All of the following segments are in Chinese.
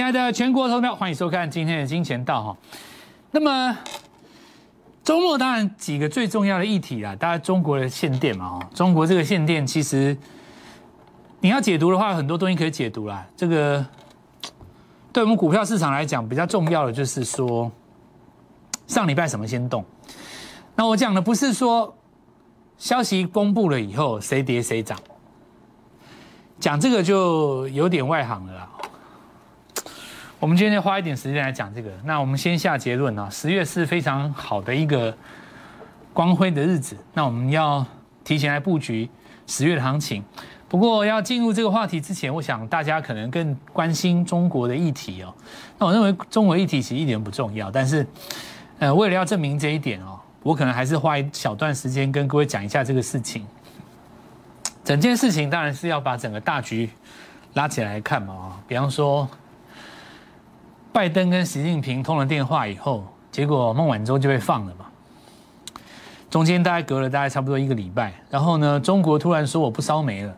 亲爱的全国投票，欢迎收看今天的金钱道哈。那么周末当然几个最重要的议题啦，大家中国的限电嘛哈，中国这个限电其实你要解读的话，很多东西可以解读啦。这个对我们股票市场来讲比较重要的就是说，上礼拜什么先动？那我讲的不是说消息公布了以后谁跌谁涨，讲这个就有点外行了啦。我们今天花一点时间来讲这个。那我们先下结论啊，十月是非常好的一个光辉的日子。那我们要提前来布局十月的行情。不过要进入这个话题之前，我想大家可能更关心中国的议题哦。那我认为中国议题其实一点不重要，但是呃，为了要证明这一点哦，我可能还是花一小段时间跟各位讲一下这个事情。整件事情当然是要把整个大局拉起来看嘛啊，比方说。拜登跟习近平通了电话以后，结果孟晚舟就被放了嘛。中间大概隔了大概差不多一个礼拜，然后呢，中国突然说我不烧煤了。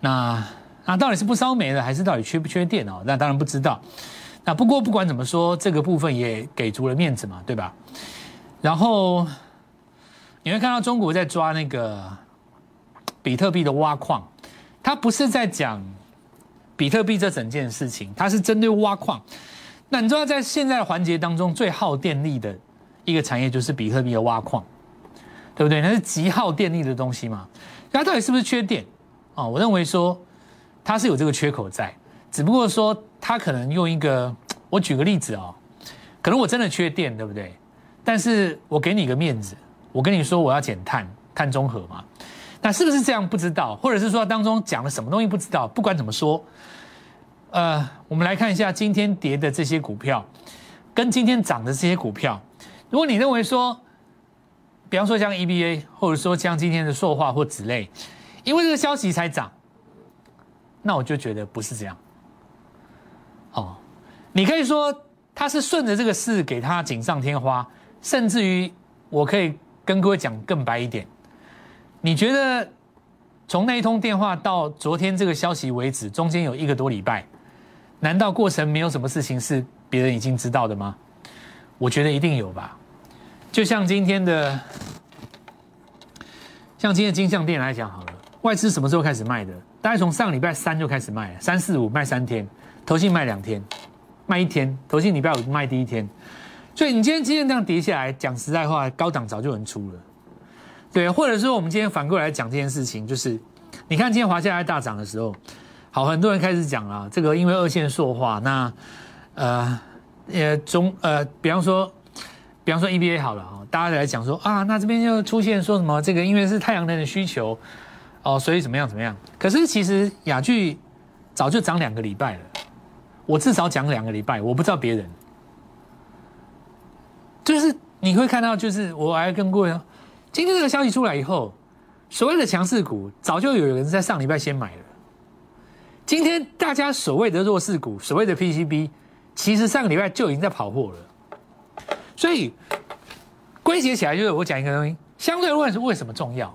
那那到底是不烧煤了，还是到底缺不缺电哦？那当然不知道。那不过不管怎么说，这个部分也给足了面子嘛，对吧？然后你会看到中国在抓那个比特币的挖矿，它不是在讲比特币这整件事情，它是针对挖矿。那你知道，在现在的环节当中，最耗电力的一个产业就是比特币的挖矿，对不对？那是极耗电力的东西嘛？它到底是不是缺电啊？我认为说它是有这个缺口在，只不过说它可能用一个，我举个例子哦，可能我真的缺电，对不对？但是我给你一个面子，我跟你说我要减碳，碳中和嘛，那是不是这样？不知道，或者是说当中讲了什么东西不知道？不管怎么说。呃，我们来看一下今天跌的这些股票，跟今天涨的这些股票。如果你认为说，比方说像 EBA，或者说像今天的塑化或纸类，因为这个消息才涨，那我就觉得不是这样。哦，你可以说它是顺着这个势给它锦上添花，甚至于我可以跟各位讲更白一点，你觉得从那一通电话到昨天这个消息为止，中间有一个多礼拜。难道过程没有什么事情是别人已经知道的吗？我觉得一定有吧。就像今天的，像今天金项店来讲好了，外资什么时候开始卖的？大概从上礼拜三就开始卖，三四五卖三天，投信卖两天，卖一天，投信礼拜五卖第一天。所以你今天今天这样跌下来，讲实在话，高档早就能出了。对，或者说我们今天反过来讲这件事情，就是你看今天华夏在大涨的时候。好，很多人开始讲了，这个因为二线塑化，那呃，也中呃，比方说，比方说 EBA 好了啊，大家来讲说啊，那这边就出现说什么这个因为是太阳能的需求哦，所以怎么样怎么样？可是其实雅聚早就涨两个礼拜了，我至少讲两个礼拜，我不知道别人，就是你会看到，就是我还跟各位，今天这个消息出来以后，所谓的强势股早就有人在上礼拜先买了。今天大家所谓的弱势股，所谓的 PCB，其实上个礼拜就已经在跑货了。所以归结起来就是我讲一个东西：相对论是为什么重要？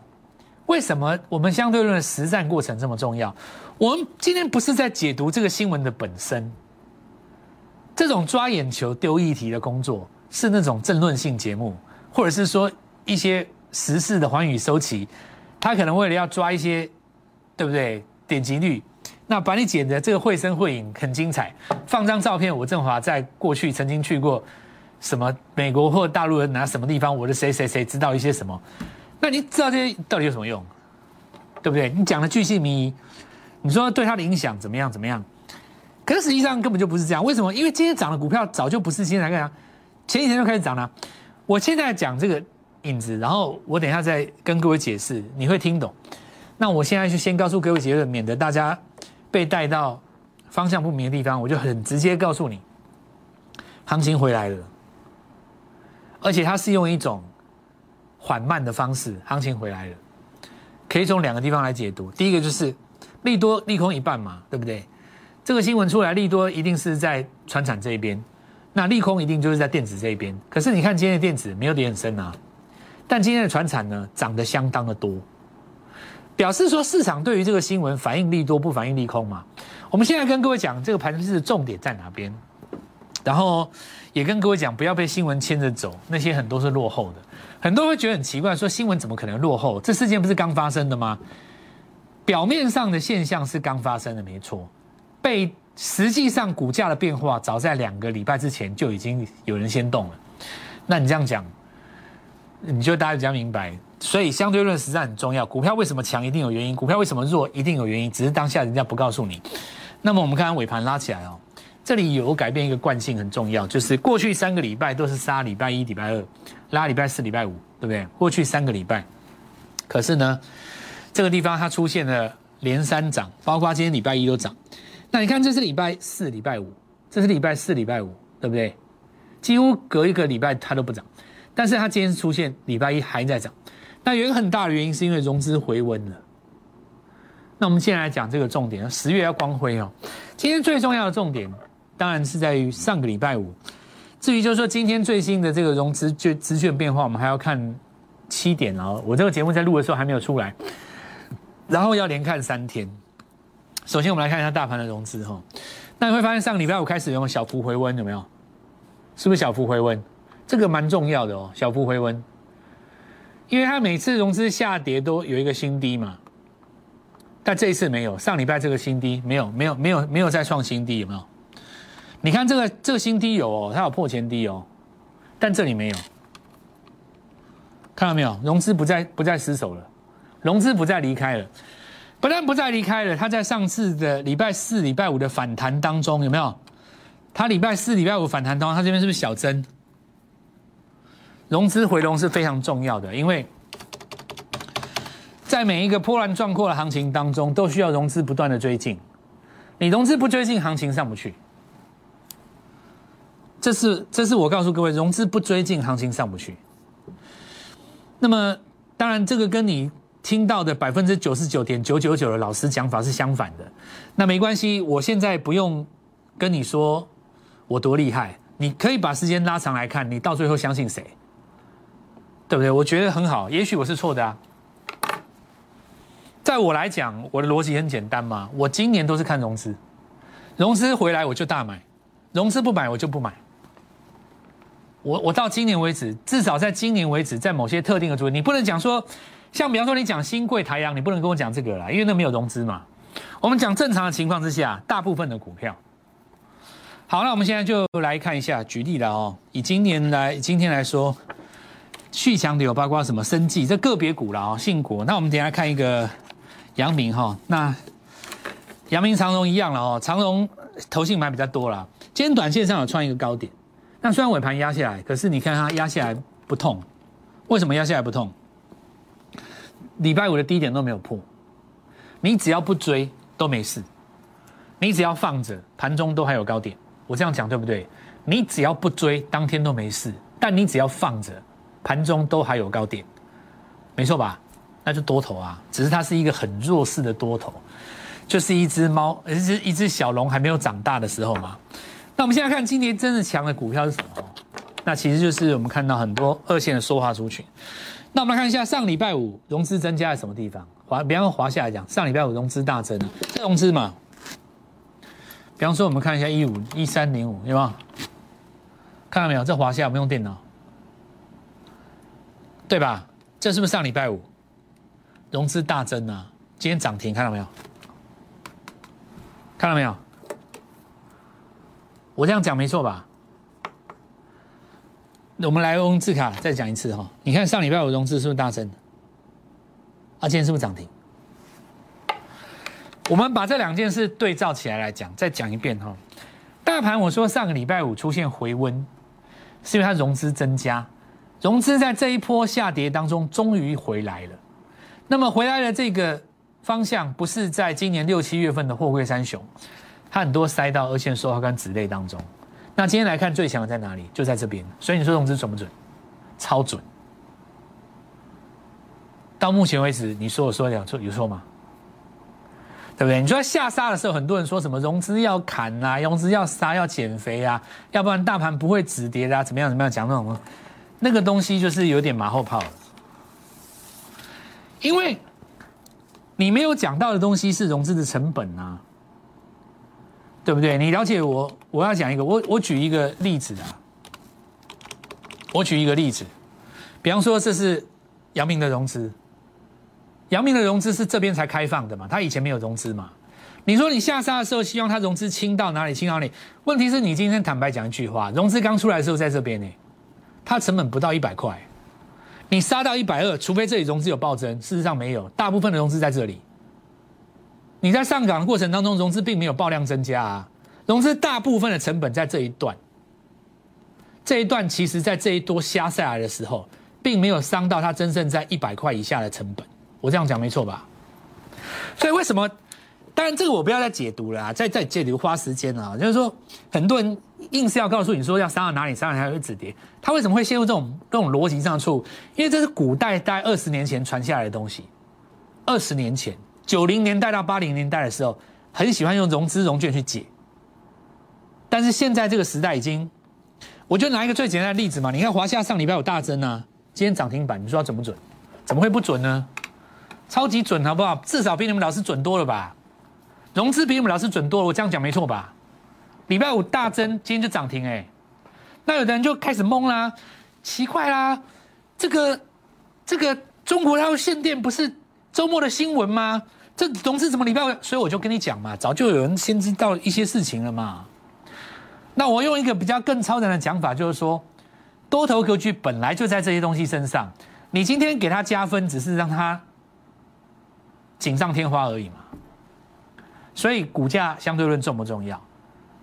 为什么我们相对论的实战过程这么重要？我们今天不是在解读这个新闻的本身，这种抓眼球、丢议题的工作是那种政论性节目，或者是说一些时事的寰宇收起，他可能为了要抓一些，对不对？点击率。那把你剪的这个绘声绘影很精彩，放张照片。我振华在过去曾经去过什么美国或大陆人拿什么地方，我的谁谁谁知道一些什么？那你知道这些到底有什么用？对不对？你讲的巨细靡遗，你说对他的影响怎么样？怎么样？可是实际上根本就不是这样。为什么？因为今天涨的股票早就不是今天才干前几天就开始涨了。我现在讲这个影子，然后我等一下再跟各位解释，你会听懂。那我现在就先告诉各位结论，免得大家。被带到方向不明的地方，我就很直接告诉你，行情回来了，而且它是用一种缓慢的方式，行情回来了，可以从两个地方来解读。第一个就是利多利空一半嘛，对不对？这个新闻出来，利多一定是在船产这一边，那利空一定就是在电子这一边。可是你看今天的电子没有跌很深啊，但今天的船产呢涨得相当的多。表示说市场对于这个新闻反应利多不反应利空嘛？我们现在跟各位讲这个盘势的重点在哪边，然后也跟各位讲不要被新闻牵着走，那些很多是落后的。很多人会觉得很奇怪，说新闻怎么可能落后？这事件不是刚发生的吗？表面上的现象是刚发生的，没错。被实际上股价的变化，早在两个礼拜之前就已经有人先动了。那你这样讲，你就大家比较明白。所以相对论实在很重要。股票为什么强，一定有原因；股票为什么弱，一定有原因。只是当下人家不告诉你。那么我们看看尾盘拉起来哦，这里有改变一个惯性很重要，就是过去三个礼拜都是杀礼拜一、礼拜二，拉礼拜四、礼拜五，对不对？过去三个礼拜，可是呢，这个地方它出现了连三涨，包括今天礼拜一都涨。那你看，这是礼拜四、礼拜五，这是礼拜四、礼拜五，对不对？几乎隔一个礼拜它都不涨，但是它今天出现礼拜一还在涨。那有一个很大的原因，是因为融资回温了。那我们现在来讲这个重点，十月要光辉哦。今天最重要的重点，当然是在于上个礼拜五。至于就是说今天最新的这个融资券资券变化，我们还要看七点哦。我这个节目在录的时候还没有出来，然后要连看三天。首先我们来看一下大盘的融资哈。那你会发现上个礼拜五开始有小幅回温，有没有？是不是小幅回温？这个蛮重要的哦，小幅回温。因为它每次融资下跌都有一个新低嘛，但这一次没有，上礼拜这个新低没有，没有，没有，没有再创新低，有没有？你看这个这个新低有哦，它有破前低哦，但这里没有，看到没有？融资不再不再失守了，融资不再离开了，不但不再离开了，它在上次的礼拜四、礼拜五的反弹当中有没有？它礼拜四、礼拜五反弹当中，它这边是不是小增？融资回笼是非常重要的，因为在每一个波澜壮阔的行情当中，都需要融资不断的追进。你融资不追进，行情上不去。这是这是我告诉各位，融资不追进，行情上不去。那么，当然这个跟你听到的百分之九十九点九九九的老师讲法是相反的。那没关系，我现在不用跟你说我多厉害，你可以把时间拉长来看，你到最后相信谁？对不对？我觉得很好，也许我是错的啊。在我来讲，我的逻辑很简单嘛。我今年都是看融资，融资回来我就大买，融资不买我就不买。我我到今年为止，至少在今年为止，在某些特定的主题，你不能讲说，像比方说你讲新贵台阳，你不能跟我讲这个啦，因为那没有融资嘛。我们讲正常的情况之下，大部分的股票。好，那我们现在就来看一下，举例了哦。以今年来今天来说。续强的有包括什么生技，这个别股了啊，信国。那我们等下看一个阳明哈，那阳明长荣一样了哦，长荣投信买比较多了。今天短线上有创一个高点，那虽然尾盘压下来，可是你看它压下来不痛，为什么压下来不痛？礼拜五的低点都没有破，你只要不追都没事，你只要放着盘中都还有高点。我这样讲对不对？你只要不追，当天都没事，但你只要放着。盘中都还有高点，没错吧？那就多头啊，只是它是一个很弱势的多头，就是一只猫，一只一只小龙还没有长大的时候嘛。那我们现在看今年真的强的股票是什么？那其实就是我们看到很多二线的说话族群。那我们来看一下上礼拜五融资增加在什么地方？华，比方说华夏来讲，上礼拜五融资大增，这融资嘛。比方说我们看一下一五一三零五，有没有？看到没有？这华夏我们用电脑。对吧？这是不是上礼拜五融资大增啊？今天涨停，看到没有？看到没有？我这样讲没错吧？我们来用字卡再讲一次哈。你看上礼拜五融资是不是大增？啊，今天是不是涨停？我们把这两件事对照起来来讲，再讲一遍哈。大盘我说上个礼拜五出现回温，是因为它融资增加。融资在这一波下跌当中终于回来了，那么回来的这个方向不是在今年六七月份的货柜三雄，它很多塞到二线塑化跟纸类当中。那今天来看最强的在哪里？就在这边。所以你说融资准不准？超准。到目前为止，你说我说的有错有错吗？对不对？你说下杀的时候，很多人说什么融资要砍啊，融资要杀要减肥啊，要不然大盘不会止跌啊，怎么样怎么样讲那种。那个东西就是有点马后炮了，因为你没有讲到的东西是融资的成本啊，对不对？你了解我，我要讲一个，我我举一个例子啊，我举一个例子，比方说这是阳明的融资，阳明的融资是这边才开放的嘛，他以前没有融资嘛。你说你下杀的时候，希望他融资清到哪里？清到哪里？问题是你今天坦白讲一句话，融资刚出来的时候在这边呢，它成本不到一百块，你杀到一百二，除非这里融资有暴增，事实上没有，大部分的融资在这里。你在上岗的过程当中，融资并没有爆量增加啊，融资大部分的成本在这一段，这一段其实在这一多瞎下来的时候，并没有伤到它真正在一百块以下的成本，我这样讲没错吧？所以为什么？当然，这个我不要再解读了啊！再再解读花时间啊，就是说，很多人硬是要告诉你说要杀到哪里，杀到哪里会止跌。他为什么会陷入这种这种逻辑上处？因为这是古代大概二十年前传下来的东西。二十年前，九零年代到八零年代的时候，很喜欢用融资融券去解。但是现在这个时代已经，我就拿一个最简单的例子嘛。你看华夏上礼拜有大增啊，今天涨停板，你说准不准？怎么会不准呢？超级准，好不好？至少比你们老师准多了吧？融资比你们老师准多了，我这样讲没错吧？礼拜五大增，今天就涨停哎，那有的人就开始懵啦，奇怪啦，这个这个中国它要限电不是周末的新闻吗？这总是怎么礼拜五？所以我就跟你讲嘛，早就有人先知道一些事情了嘛。那我用一个比较更超然的讲法，就是说，多头格局本来就在这些东西身上，你今天给它加分，只是让它锦上添花而已嘛。所以股价相对论重不重要？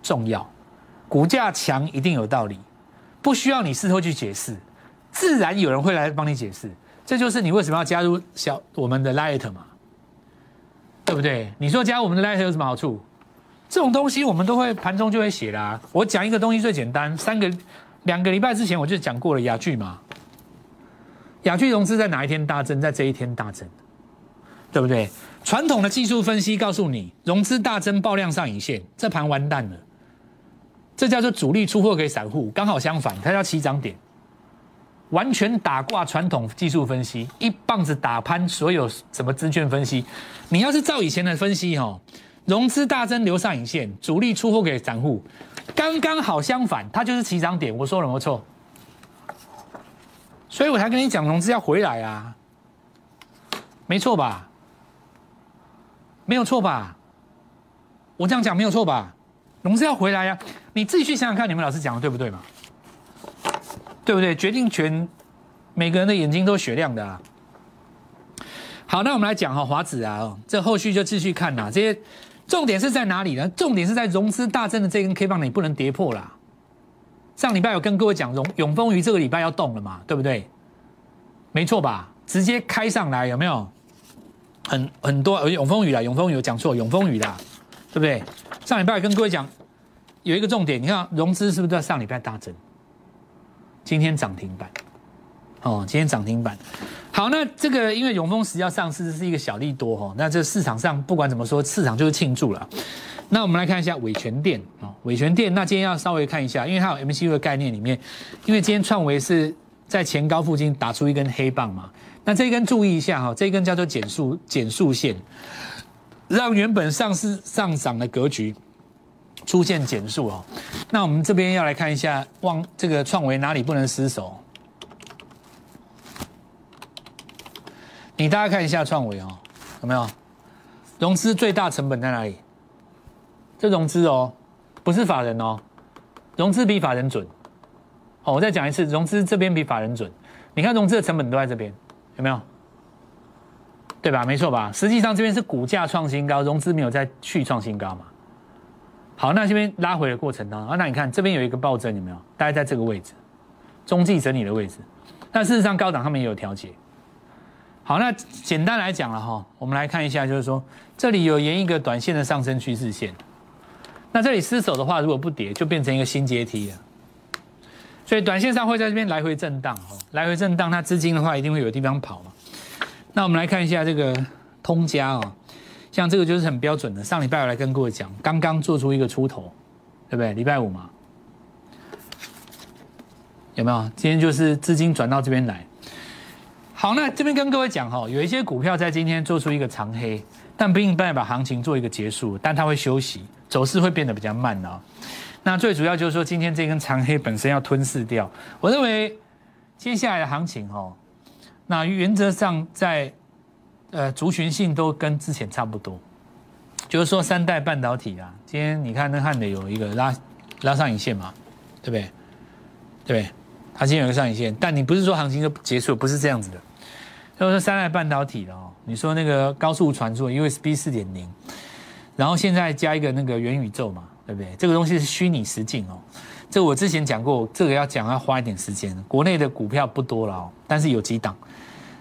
重要，股价强一定有道理，不需要你事后去解释，自然有人会来帮你解释。这就是你为什么要加入小我们的 Light 嘛，对不对？你说加我们的 Light 有什么好处？这种东西我们都会盘中就会写啦。我讲一个东西最简单，三个两个礼拜之前我就讲过了雅聚嘛，雅聚融资在哪一天大增？在这一天大增，对不对？传统的技术分析告诉你，融资大增爆量上影线，这盘完蛋了。这叫做主力出货给散户，刚好相反，它叫起涨点，完全打挂传统技术分析，一棒子打翻所有什么资券分析。你要是照以前的分析哈，融资大增留上影线，主力出货给散户，刚刚好相反，它就是起涨点。我说了没错，所以我才跟你讲融资要回来啊，没错吧？没有错吧？我这样讲没有错吧？融资要回来呀！你自己去想想看，你们老师讲的对不对嘛？对不对？决定权，每个人的眼睛都雪亮的啊。好，那我们来讲哈，华子啊，这后续就继续看呐。这些重点是在哪里呢？重点是在融资大增的这根 K 棒，你不能跌破啦。上礼拜有跟各位讲，永永丰鱼这个礼拜要动了嘛？对不对？没错吧？直接开上来有没有？很很多，永丰雨啦，永丰雨讲错，永丰雨啦，对不对？上礼拜跟各位讲有一个重点，你看融资是不是在上礼拜大增？今天涨停板，哦，今天涨停板。好，那这个因为永丰石要上市是一个小利多哈，那这市场上不管怎么说，市场就是庆祝了。那我们来看一下伟权店啊，伟权店，那今天要稍微看一下，因为它有 MCU 的概念里面，因为今天创维是在前高附近打出一根黑棒嘛。那这一根注意一下哈，这一根叫做减速减速线，让原本上市上涨的格局出现减速哦。那我们这边要来看一下，望这个创维哪里不能失手？你大家看一下创维哦，有没有融资最大成本在哪里？这融资哦，不是法人哦，融资比法人准。好，我再讲一次，融资这边比法人准。你看融资的成本都在这边。有没有？对吧？没错吧？实际上这边是股价创新高，融资没有再去创新高嘛？好，那这边拉回的过程当中，那你看这边有一个暴增，有没有？大概在这个位置，中继整理的位置。但事实上高档他们也有调节。好，那简单来讲了哈，我们来看一下，就是说这里有沿一个短线的上升趋势线，那这里失守的话，如果不跌，就变成一个新阶梯了。所以短线上会在这边来回震荡，哦，来回震荡，那资金的话一定会有地方跑嘛。那我们来看一下这个通家哦，像这个就是很标准的。上礼拜我来跟各位讲，刚刚做出一个出头，对不对？礼拜五嘛，有没有？今天就是资金转到这边来。好，那这边跟各位讲哈，有一些股票在今天做出一个长黑，但并不代表行情做一个结束，但它会休息，走势会变得比较慢哦。那最主要就是说，今天这根长黑本身要吞噬掉。我认为接下来的行情哦，那原则上在呃族群性都跟之前差不多，就是说三代半导体啊，今天你看那汉磊有一个拉拉上影线嘛，对不对？对不对？它今天有个上影线，但你不是说行情就结束，不是这样子的。就是三代半导体的哦，你说那个高速传输 USB 四点零，然后现在加一个那个元宇宙嘛，对不对？这个东西是虚拟实境哦。这我之前讲过，这个要讲要花一点时间。国内的股票不多了哦，但是有几档。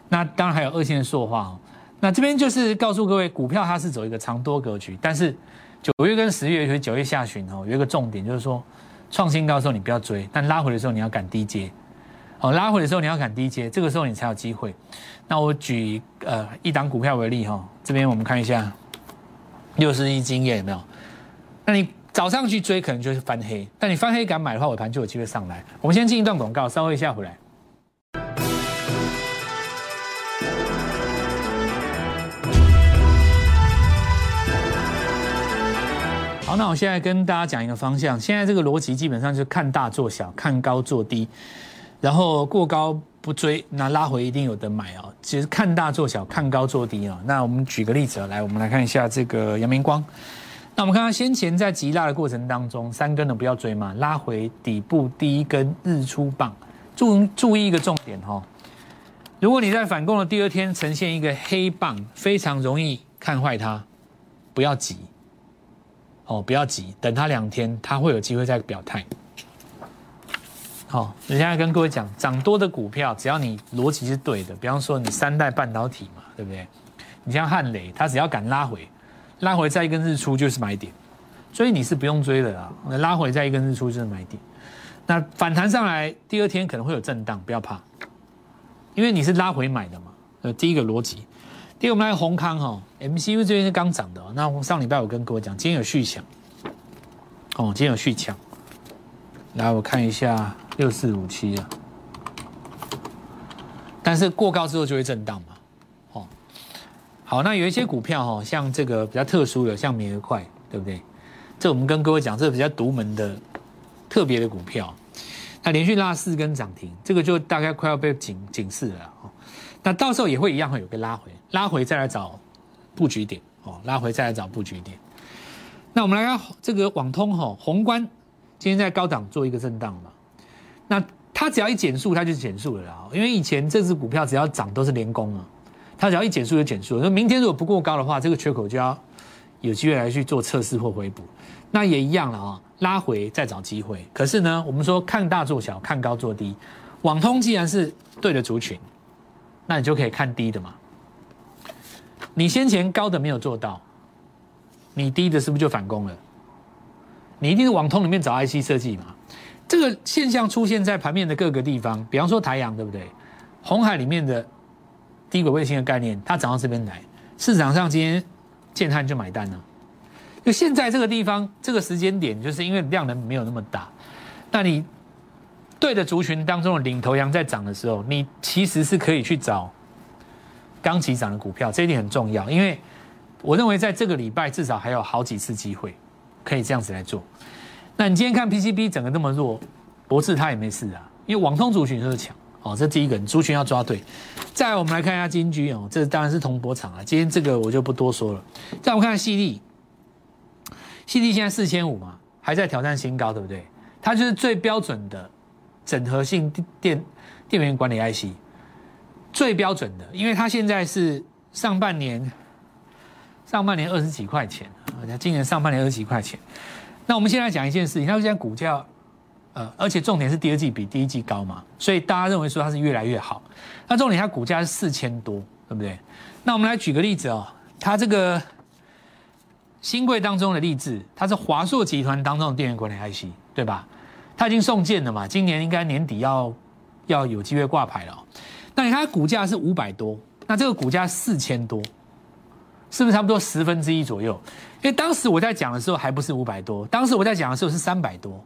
那当然还有二线的塑化哦。那这边就是告诉各位，股票它是走一个长多格局，但是九月跟十月，尤其九月下旬哦，有一个重点就是说，创新高的时候你不要追，但拉回的时候你要赶低接。哦，拉回的时候你要赶低接，这个时候你才有机会。那我举呃一档股票为例哈，这边我们看一下，六十一经验有没有？那你早上去追可能就是翻黑，但你翻黑敢买的话，尾盘就有机会上来。我们先进一段广告，稍微一下回来。好，那我现在跟大家讲一个方向，现在这个逻辑基本上就是看大做小，看高做低，然后过高。不追，那拉回一定有得买哦。其实看大做小，看高做低哦。那我们举个例子来，我们来看一下这个阳明光。那我们看到先前在急拉的过程当中，三根的不要追嘛，拉回底部第一根日出棒。注注意一个重点哈，如果你在反攻的第二天呈现一个黑棒，非常容易看坏它，不要急哦，不要急，等它两天，它会有机会再表态。好，我现在跟各位讲，涨多的股票，只要你逻辑是对的，比方说你三代半导体嘛，对不对？你像汉雷，它只要敢拉回，拉回再一根日出就是买点，所以你是不用追的啦。那拉回再一根日出就是买点，那反弹上来第二天可能会有震荡，不要怕，因为你是拉回买的嘛。呃，第一个逻辑，第二我们来宏康哈，MCU 这边是刚涨的，那上礼拜我跟各位讲，今天有续强，哦，今天有续强，来我看一下。六四五七啊，但是过高之后就会震荡嘛，哦，好，那有一些股票哈，像这个比较特殊的，像美而快，对不对？这我们跟各位讲，这比较独门的、特别的股票，那连续拉四根涨停，这个就大概快要被警警示了哦。那到时候也会一样会有个拉回，拉回再来找布局点哦，拉回再来找布局点。那我们来看这个网通哈，宏观今天在高档做一个震荡嘛。那它只要一减速，它就减速了啦。因为以前这只股票只要涨都是连攻啊，它只要一减速就减速。那明天如果不过高的话，这个缺口就要有机会来去做测试或回补。那也一样了啊，拉回再找机会。可是呢，我们说看大做小，看高做低。网通既然是对的族群，那你就可以看低的嘛。你先前高的没有做到，你低的是不是就反攻了？你一定是往通里面找 IC 设计嘛。这个现象出现在盘面的各个地方，比方说台阳，对不对？红海里面的低轨卫星的概念，它涨到这边来，市场上今天建汉就买单了。就现在这个地方，这个时间点，就是因为量能没有那么大，那你对的族群当中的领头羊在涨的时候，你其实是可以去找刚起涨的股票，这一点很重要。因为我认为在这个礼拜至少还有好几次机会可以这样子来做。那你今天看 PCB 整个那么弱，博士他也没事啊，因为网通族群就是强哦，这第一个族群要抓对。再来我们来看一下金居哦，这当然是铜箔厂啊，今天这个我就不多说了。再我们看细粒，细粒现在四千五嘛，还在挑战新高，对不对？它就是最标准的整合性电电源管理 IC，最标准的，因为它现在是上半年上半年二十几块钱，今年上半年二十几块钱。那我们现在讲一件事情，它现在股价，呃，而且重点是第二季比第一季高嘛，所以大家认为说它是越来越好。那重点它股价是四千多，对不对？那我们来举个例子哦，它这个新贵当中的例子，它是华硕集团当中的电源管理 IC，对吧？它已经送件了嘛，今年应该年底要要有机会挂牌了。那你看它股价是五百多，那这个股价四千多。是不是差不多十分之一左右？因为当时我在讲的时候还不是五百多，当时我在讲的时候是三百多，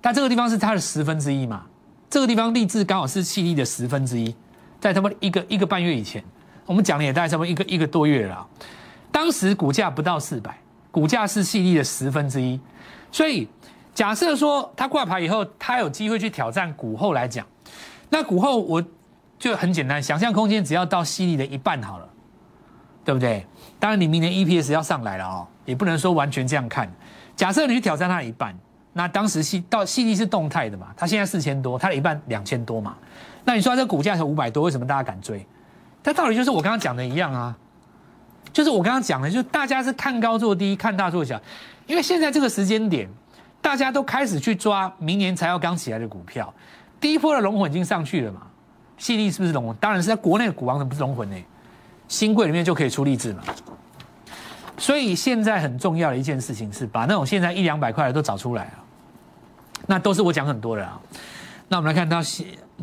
但这个地方是它的十分之一嘛？这个地方立志刚好是气力的十分之一，在他们一个一个半月以前，我们讲的也大概差不多一个一个多月了。当时股价不到四百，股价是细粒的十分之一，所以假设说它挂牌以后，它有机会去挑战股后来讲，那股后我就很简单，想象空间只要到细粒的一半好了，对不对？当然你明年 EPS 要上来了哦，也不能说完全这样看。假设你去挑战它一半，那当时细到细粒是动态的嘛，它现在四千多，它的一半两千多嘛，那你说这股价才五百多，为什么大家敢追？它道理就是我刚刚讲的一样啊。就是我刚刚讲的，就是大家是看高做低，看大做小，因为现在这个时间点，大家都开始去抓明年才要刚起来的股票，第一波的龙魂已经上去了嘛，细粒是不是龙魂？当然是在国内的股王，怎么不是龙魂呢？新贵里面就可以出例子嘛。所以现在很重要的一件事情是把那种现在一两百块的都找出来了，那都是我讲很多的啊。那我们来看到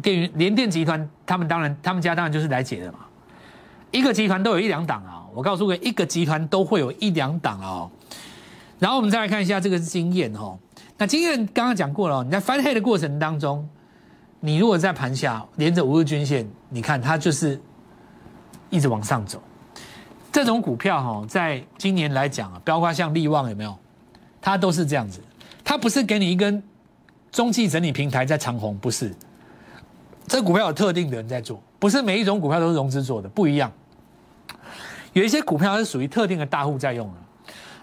电源联电集团，他们当然他们家当然就是来解的嘛，一个集团都有一两档啊。我告诉各位，一个集团都会有一两档哦。然后我们再来看一下这个经验哦。那经验刚刚讲过了，你在翻黑的过程当中，你如果在盘下连着五日均线，你看它就是一直往上走。这种股票哈，在今年来讲啊，包括像利旺有没有？它都是这样子，它不是给你一根中期整理平台在长红，不是。这股票有特定的人在做，不是每一种股票都是融资做的，不一样。有一些股票是属于特定的大户在用的，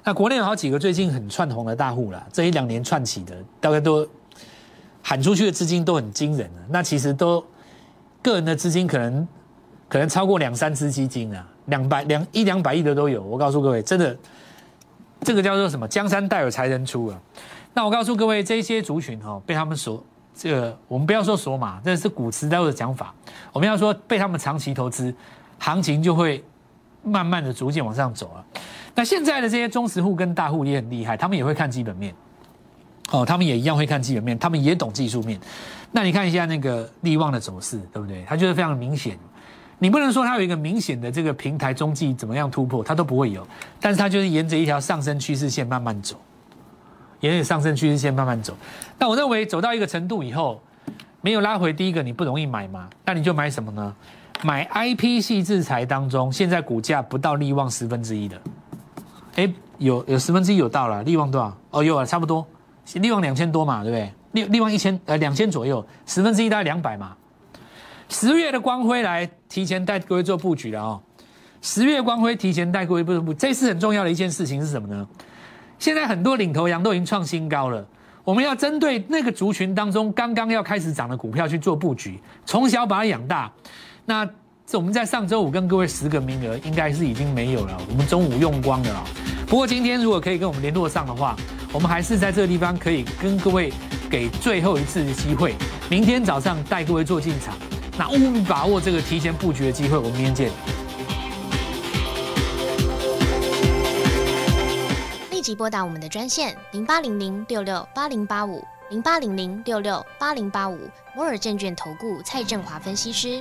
那国内有好几个最近很窜红的大户了，这一两年窜起的，大概都喊出去的资金都很惊人了。那其实都个人的资金可能可能超过两三支基金啊，两百两一两百亿的都有。我告诉各位，真的这个叫做什么？江山代有才人出啊。那我告诉各位，这些族群哈，被他们所，这个我们不要说锁码，这是古时代的讲法，我们要说被他们长期投资，行情就会。慢慢的逐渐往上走了，那现在的这些中实户跟大户也很厉害，他们也会看基本面，哦，他们也一样会看基本面，他们也懂技术面。那你看一下那个利旺的走势，对不对？它就是非常明显，你不能说它有一个明显的这个平台中继怎么样突破，它都不会有，但是它就是沿着一条上升趋势线慢慢走，沿着上升趋势线慢慢走。那我认为走到一个程度以后，没有拉回，第一个你不容易买嘛，那你就买什么呢？买 I P 系制裁当中，现在股价不到利旺十分之一的，哎，有有十分之一有到了，利旺多少？哦，有啊，差不多，利旺两千多嘛，对不对？利利旺一千呃两千左右，十分之一大概两百嘛。十月的光辉来提前带各位做布局了哦，十月光辉提前带各位布布，这次很重要的一件事情是什么呢？现在很多领头羊都已经创新高了，我们要针对那个族群当中刚刚要开始涨的股票去做布局，从小把它养大。那这我们在上周五跟各位十个名额，应该是已经没有了。我们中午用光了。不过今天如果可以跟我们联络上的话，我们还是在这个地方可以跟各位给最后一次的机会。明天早上带各位做进场，那务必把握这个提前布局的机会。我们明天见。立即拨打我们的专线零八零零六六八零八五零八零零六六八零八五摩尔证券投顾蔡振华分析师。